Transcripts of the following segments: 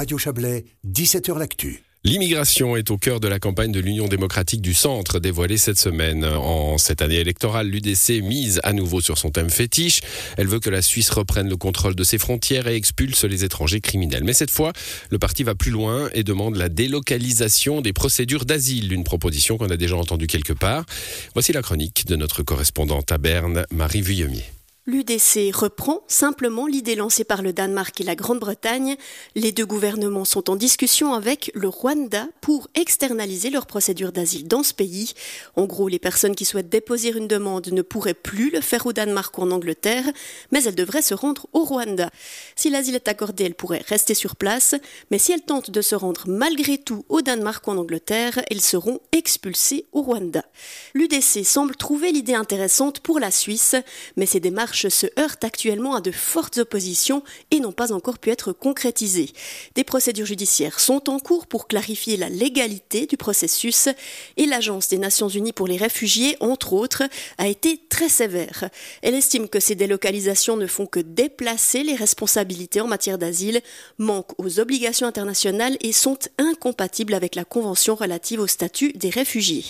Radio Chablais, 17h L'Actu. L'immigration est au cœur de la campagne de l'Union démocratique du Centre dévoilée cette semaine. En cette année électorale, l'UDC mise à nouveau sur son thème fétiche. Elle veut que la Suisse reprenne le contrôle de ses frontières et expulse les étrangers criminels. Mais cette fois, le parti va plus loin et demande la délocalisation des procédures d'asile, une proposition qu'on a déjà entendue quelque part. Voici la chronique de notre correspondante à Berne, Marie Vuillemier. L'UDC reprend simplement l'idée lancée par le Danemark et la Grande-Bretagne. Les deux gouvernements sont en discussion avec le Rwanda pour externaliser leur procédure d'asile dans ce pays. En gros, les personnes qui souhaitent déposer une demande ne pourraient plus le faire au Danemark ou en Angleterre, mais elles devraient se rendre au Rwanda. Si l'asile est accordé, elles pourraient rester sur place, mais si elles tentent de se rendre malgré tout au Danemark ou en Angleterre, elles seront expulsées au Rwanda. L'UDC semble trouver l'idée intéressante pour la Suisse, mais ces démarches se heurte actuellement à de fortes oppositions et n'ont pas encore pu être concrétisées. Des procédures judiciaires sont en cours pour clarifier la légalité du processus et l'Agence des Nations Unies pour les réfugiés, entre autres, a été très sévère. Elle estime que ces délocalisations ne font que déplacer les responsabilités en matière d'asile, manquent aux obligations internationales et sont incompatibles avec la Convention relative au statut des réfugiés.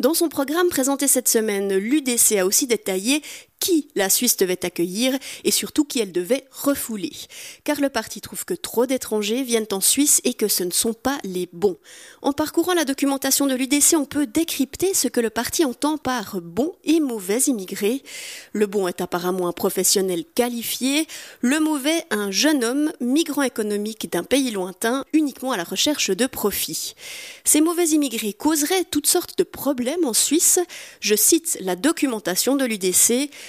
Dans son programme présenté cette semaine, l'UDC a aussi détaillé qui la Suisse devait accueillir et surtout qui elle devait refouler. Car le parti trouve que trop d'étrangers viennent en Suisse et que ce ne sont pas les bons. En parcourant la documentation de l'UDC, on peut décrypter ce que le parti entend par bon et mauvais immigrés. Le bon est apparemment un professionnel qualifié, le mauvais un jeune homme, migrant économique d'un pays lointain, uniquement à la recherche de profit. Ces mauvais immigrés causeraient toutes sortes de problèmes en Suisse. Je cite la documentation de l'UDC.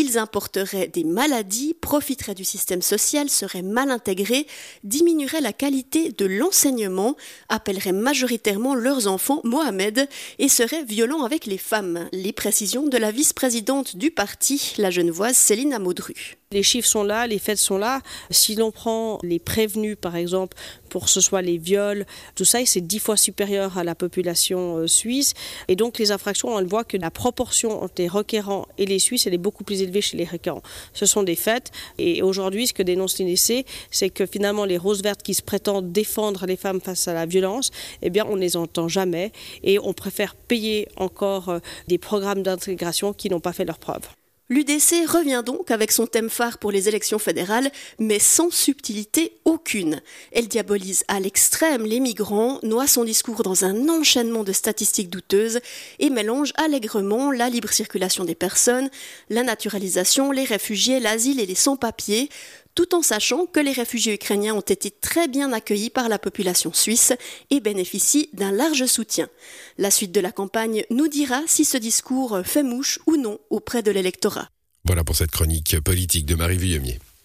Ils importeraient des maladies, profiteraient du système social, seraient mal intégrés, diminueraient la qualité de l'enseignement, appelleraient majoritairement leurs enfants Mohamed et seraient violents avec les femmes. Les précisions de la vice-présidente du parti, la genevoise Céline Amaudru. Les chiffres sont là, les faits sont là. Si l'on prend les prévenus, par exemple, pour que ce soit les viols, tout ça, c'est dix fois supérieur à la population euh, suisse. Et donc, les infractions, on voit que la proportion entre les requérants et les Suisses, elle est beaucoup plus élevée chez les requérants. Ce sont des faits. Et aujourd'hui, ce que dénonce l'INEC, c'est que finalement, les roses vertes qui se prétendent défendre les femmes face à la violence, eh bien, on ne les entend jamais. Et on préfère payer encore euh, des programmes d'intégration qui n'ont pas fait leur preuve. L'UDC revient donc avec son thème phare pour les élections fédérales, mais sans subtilité aucune. Elle diabolise à l'extrême les migrants, noie son discours dans un enchaînement de statistiques douteuses et mélange allègrement la libre circulation des personnes, la naturalisation, les réfugiés, l'asile et les sans-papiers, tout en sachant que les réfugiés ukrainiens ont été très bien accueillis par la population suisse et bénéficient d'un large soutien. La suite de la campagne nous dira si ce discours fait mouche ou non auprès de l'électorat. Voilà pour cette chronique politique de Marie Vuillemier.